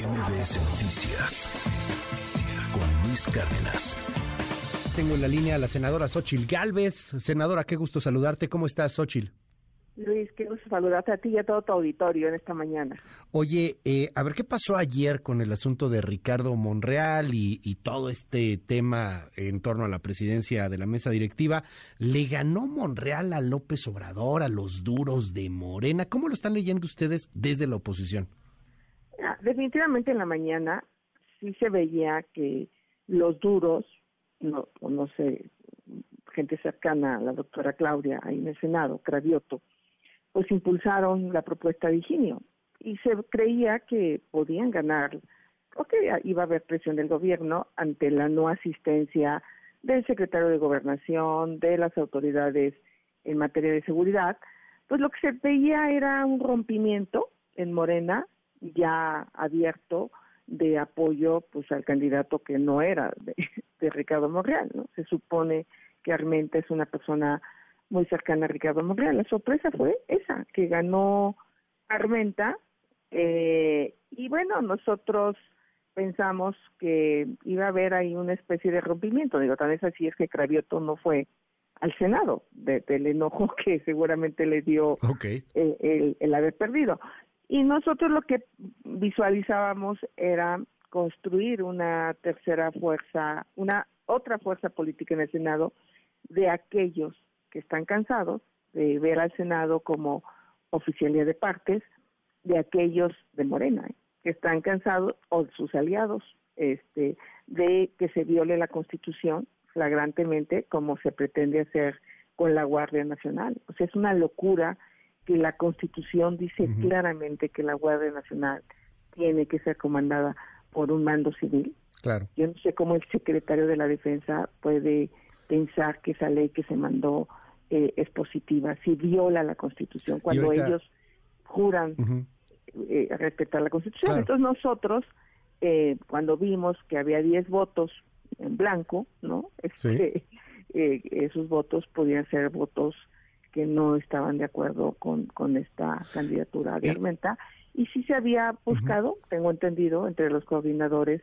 MBS Noticias con Luis Cárdenas. Tengo en la línea a la senadora Xochil Gálvez. Senadora, qué gusto saludarte. ¿Cómo estás, Xochil? Luis, qué gusto saludarte a ti y a todo tu auditorio en esta mañana. Oye, eh, a ver, ¿qué pasó ayer con el asunto de Ricardo Monreal y, y, todo este tema en torno a la presidencia de la mesa directiva? ¿Le ganó Monreal a López Obrador, a los duros de Morena? ¿Cómo lo están leyendo ustedes desde la oposición? Ah, definitivamente en la mañana sí se veía que los duros, no, no sé, gente cercana a la doctora Claudia ahí en el Senado, Cravioto, pues impulsaron la propuesta de Higinio. Y se creía que podían ganar o que iba a haber presión del gobierno ante la no asistencia del secretario de Gobernación, de las autoridades en materia de seguridad, pues lo que se veía era un rompimiento en Morena ya abierto de apoyo pues al candidato que no era de, de Ricardo Monreal, ¿no? Se supone que Armenta es una persona muy cercana a Ricardo Monreal. La sorpresa fue esa, que ganó Armenta, eh, y bueno, nosotros pensamos que iba a haber ahí una especie de rompimiento. Digo, tal vez así es que Cravioto no fue al Senado, de, del enojo que seguramente le dio okay. el, el, el haber perdido. Y nosotros lo que visualizábamos era construir una tercera fuerza, una otra fuerza política en el Senado de aquellos que están cansados de ver al Senado como oficialía de partes, de aquellos de Morena, ¿eh? que están cansados, o sus aliados, este, de que se viole la Constitución flagrantemente, como se pretende hacer con la Guardia Nacional. O sea, es una locura que la Constitución dice uh -huh. claramente que la Guardia Nacional tiene que ser comandada por un mando civil. Claro. Yo no sé cómo el secretario de la Defensa puede pensar que esa ley que se mandó eh, es positiva, si viola la Constitución, cuando ahorita... ellos juran uh -huh. eh, respetar la Constitución. Claro. Entonces nosotros, eh, cuando vimos que había 10 votos en blanco, ¿no? Este, sí. esos votos podían ser votos que no estaban de acuerdo con, con esta candidatura de Armenta. Y sí se había buscado, uh -huh. tengo entendido, entre los coordinadores,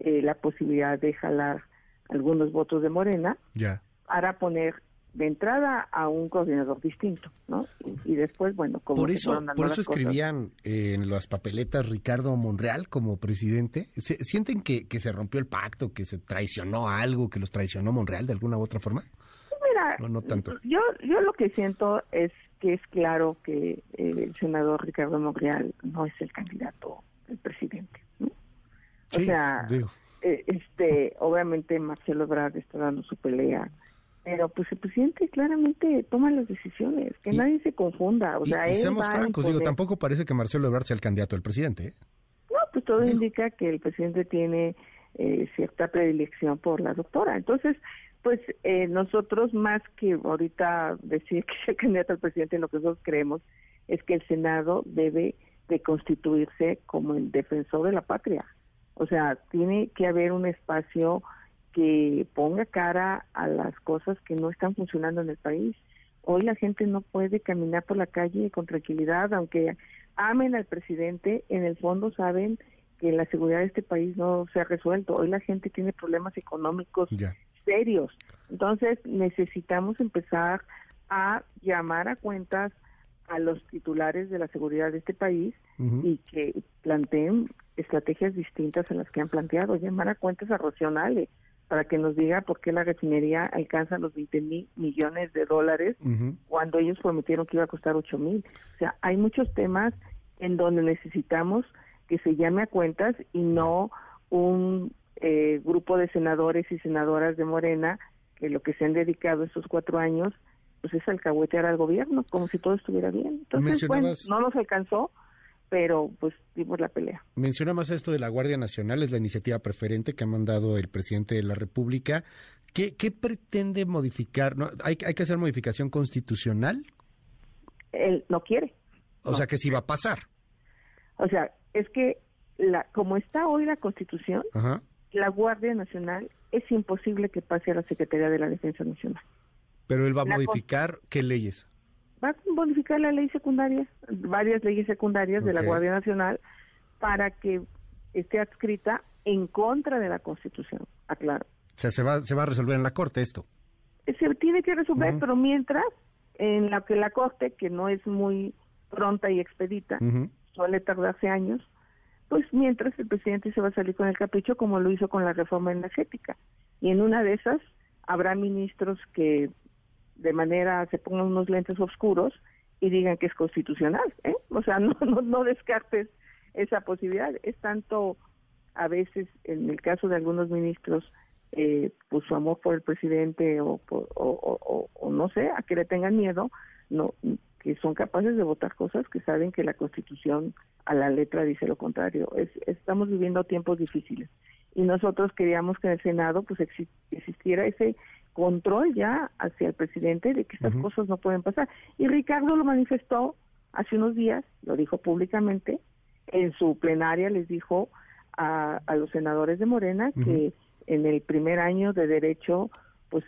eh, la posibilidad de jalar algunos votos de Morena yeah. para poner de entrada a un coordinador distinto, ¿no? Y, y después, bueno, como por eso, por eso escribían eh, en las papeletas Ricardo Monreal como presidente. ¿Se, ¿Sienten que, que se rompió el pacto, que se traicionó algo, que los traicionó Monreal de alguna u otra forma? Mira, no, no tanto. Yo, yo lo que siento es que es claro que eh, el senador Ricardo Monreal no es el candidato del presidente, ¿no? O sí, sea, digo. Eh, este, obviamente Marcelo Ebrard está dando su pelea pero pues el presidente claramente toma las decisiones, que y, nadie se confunda. O sea, y, seamos francos, digo, tampoco parece que Marcelo Ebrard sea el candidato del presidente. ¿eh? No, pues todo digo. indica que el presidente tiene eh, cierta predilección por la doctora. Entonces, pues eh, nosotros más que ahorita decir que es el candidato al presidente, lo que nosotros creemos es que el Senado debe de constituirse como el defensor de la patria. O sea, tiene que haber un espacio que ponga cara a las cosas que no están funcionando en el país. Hoy la gente no puede caminar por la calle con tranquilidad, aunque amen al presidente, en el fondo saben que la seguridad de este país no se ha resuelto. Hoy la gente tiene problemas económicos. Serios. Entonces necesitamos empezar a llamar a cuentas a los titulares de la seguridad de este país uh -huh. y que planteen estrategias distintas a las que han planteado, llamar a cuentas a Rocionales para que nos diga por qué la refinería alcanza los 20 mil millones de dólares uh -huh. cuando ellos prometieron que iba a costar 8 mil. O sea, hay muchos temas en donde necesitamos que se llame a cuentas y no un eh, grupo de senadores y senadoras de Morena que lo que se han dedicado estos cuatro años pues es alcahuetear al gobierno, como si todo estuviera bien. Entonces, bueno, no nos alcanzó, pero pues dimos la pelea. Menciona más esto de la Guardia Nacional, es la iniciativa preferente que ha mandado el presidente de la República. ¿Qué, qué pretende modificar? ¿No? ¿Hay, ¿Hay que hacer modificación constitucional? Él no quiere. O no. sea, que sí va a pasar. O sea, es que la, como está hoy la Constitución, Ajá. La Guardia Nacional es imposible que pase a la Secretaría de la Defensa Nacional. Pero él va a la modificar qué leyes? Va a modificar la ley secundaria, varias leyes secundarias okay. de la Guardia Nacional, para que esté adscrita en contra de la Constitución, aclaro. O sea, se va, se va a resolver en la Corte esto. Se tiene que resolver, pero mientras, en la que la Corte, que no es muy pronta y expedita, suele tardarse años, pues mientras el presidente se va a salir con el capricho como lo hizo con la reforma energética. Y en una de esas habrá ministros que de manera se pongan unos lentes oscuros y digan que es constitucional, ¿eh? O sea, no, no, no descartes esa posibilidad. Es tanto a veces, en el caso de algunos ministros, eh, pues su amor por el presidente o, o, o, no sé, a que le tengan miedo, no que son capaces de votar cosas que saben que la Constitución a la letra dice lo contrario. Es, estamos viviendo tiempos difíciles y nosotros queríamos que en el Senado pues existiera ese control ya hacia el presidente de que estas cosas no pueden pasar. Y Ricardo lo manifestó hace unos días, lo dijo públicamente, en su plenaria les dijo a, a los senadores de Morena que en el primer año de derecho pues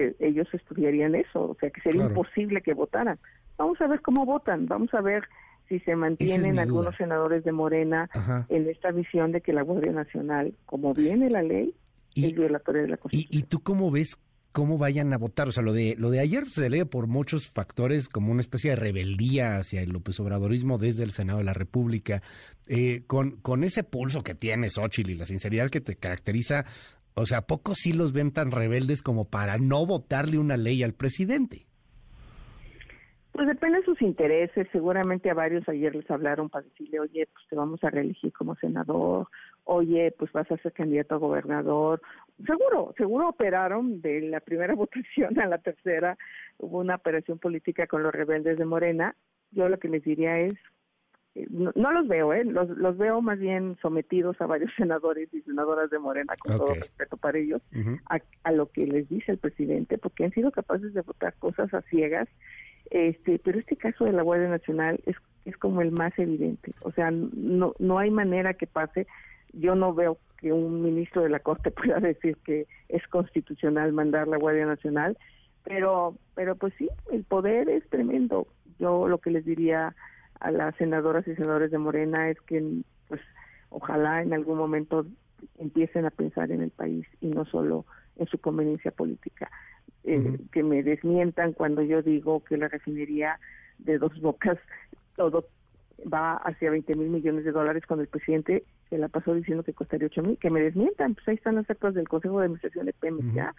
eh, ellos estudiarían eso, o sea que sería imposible que votaran. Vamos a ver cómo votan, vamos a ver si se mantienen algunos senadores de Morena en esta visión de que la Guardia Nacional, como viene la ley, es violatoria de la Constitución. ¿Y, tú cómo ves cómo vayan a votar. O sea, lo de, lo de ayer se lee por muchos factores como una especie de rebeldía hacia el López Obradorismo desde el Senado de la República. Eh, con, con ese pulso que tiene Xochitl y la sinceridad que te caracteriza, o sea, pocos sí los ven tan rebeldes como para no votarle una ley al presidente. Pues depende de sus intereses. Seguramente a varios ayer les hablaron para decirle, oye, pues te vamos a reelegir como senador, oye, pues vas a ser candidato a gobernador. Seguro, seguro operaron de la primera votación a la tercera. Hubo una operación política con los rebeldes de Morena. Yo lo que les diría es, eh, no, los veo, ¿eh? Los, los veo más bien sometidos a varios senadores y senadoras de Morena, con todo respeto para ellos, a, a lo que les dice el presidente, porque han sido capaces de votar cosas a ciegas este, pero este caso de la Guardia Nacional es, es como el más evidente. O sea, no, no hay manera que pase. Yo no veo que un ministro de la Corte pueda decir que es constitucional mandar la Guardia Nacional, pero, pero pues sí, el poder es tremendo. Yo lo que les diría a las senadoras y senadores de Morena es que, pues, ojalá en algún momento empiecen a pensar en el país y no solo en su conveniencia política. Eh, que me desmientan cuando yo digo que la refinería de dos bocas todo va hacia 20 mil millones de dólares cuando el presidente se la pasó diciendo que costaría 8 mil, que me desmientan, pues ahí están las actas del Consejo de Administración de Pemex ya.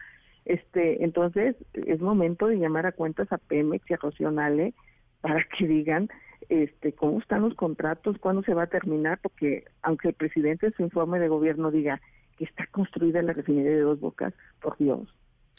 Este, entonces es momento de llamar a cuentas a Pemex y a Rocionale para que digan este cómo están los contratos, cuándo se va a terminar, porque aunque el presidente en su informe de gobierno diga que está construida la refinería de dos bocas, por Dios,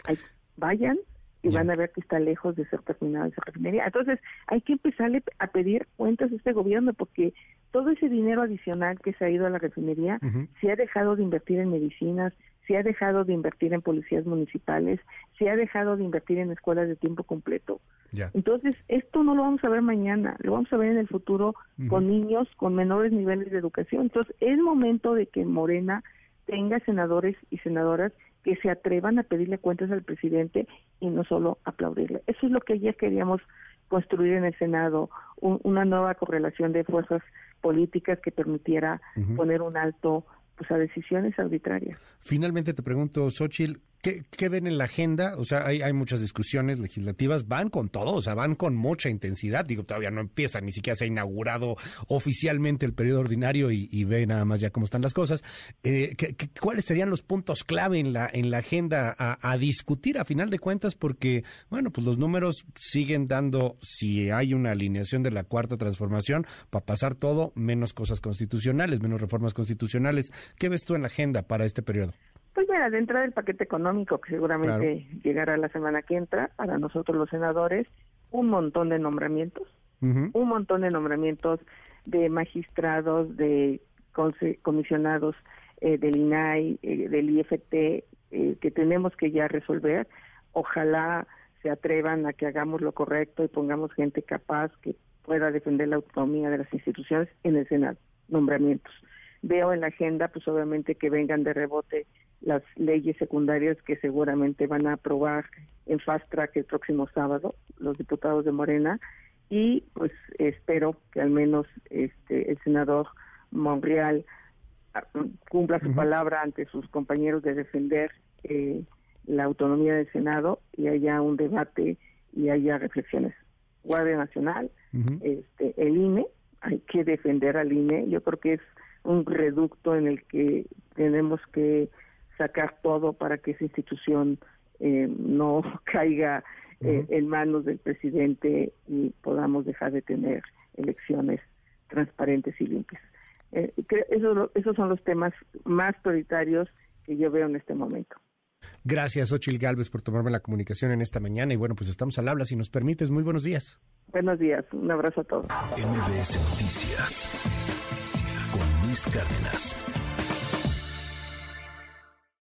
hay vayan y van a ver que está lejos de ser terminada esa refinería. Entonces, hay que empezarle a pedir cuentas a este gobierno porque todo ese dinero adicional que se ha ido a la refinería se ha dejado de invertir en medicinas, se ha dejado de invertir en policías municipales, se ha dejado de invertir en escuelas de tiempo completo. Entonces, esto no lo vamos a ver mañana, lo vamos a ver en el futuro con niños con menores niveles de educación. Entonces, es momento de que Morena tenga senadores y senadoras que se atrevan a pedirle cuentas al presidente y no solo aplaudirle. Eso es lo que ya queríamos construir en el Senado, una nueva correlación de fuerzas políticas que permitiera poner un alto pues, a decisiones arbitrarias. Finalmente te pregunto, Xochitl, ¿Qué, ven en la agenda? O sea, hay, hay, muchas discusiones legislativas, van con todo, o sea, van con mucha intensidad. Digo, todavía no empieza, ni siquiera se ha inaugurado oficialmente el periodo ordinario y, ve nada más ya cómo están las cosas. Eh, cuáles serían los puntos clave en la, en la agenda a, discutir a final de cuentas? Porque, bueno, pues los números siguen dando, si hay una alineación de la cuarta transformación, para pasar todo, menos cosas constitucionales, menos reformas constitucionales. ¿Qué ves tú en la agenda para este periodo? Pues mira, dentro del paquete económico que seguramente llegará la semana que entra, para nosotros los senadores, un montón de nombramientos, un montón de nombramientos de magistrados, de comisionados eh, del INAI, eh, del IFT, eh, que tenemos que ya resolver. Ojalá se atrevan a que hagamos lo correcto y pongamos gente capaz que pueda defender la autonomía de las instituciones en el Senado, nombramientos. Veo en la agenda, pues obviamente que vengan de rebote las leyes secundarias que seguramente van a aprobar en fast track el próximo sábado los diputados de Morena y pues espero que al menos este el senador Monreal cumpla su palabra ante sus compañeros de defender eh, la autonomía del Senado y haya un debate y haya reflexiones. Guardia Nacional, este, el INE, hay que defender al INE. Yo creo que es un reducto en el que tenemos que sacar todo para que esa institución eh, no caiga eh, en manos del presidente y podamos dejar de tener elecciones transparentes y limpias. Eh, esos, esos son los temas más prioritarios que yo veo en este momento. Gracias, Ochil Galvez, por tomarme la comunicación en esta mañana. Y bueno, pues estamos al habla. Si nos permites, muy buenos días. Buenos días. Un abrazo a todos. MBS Noticias con Luis Cárdenas.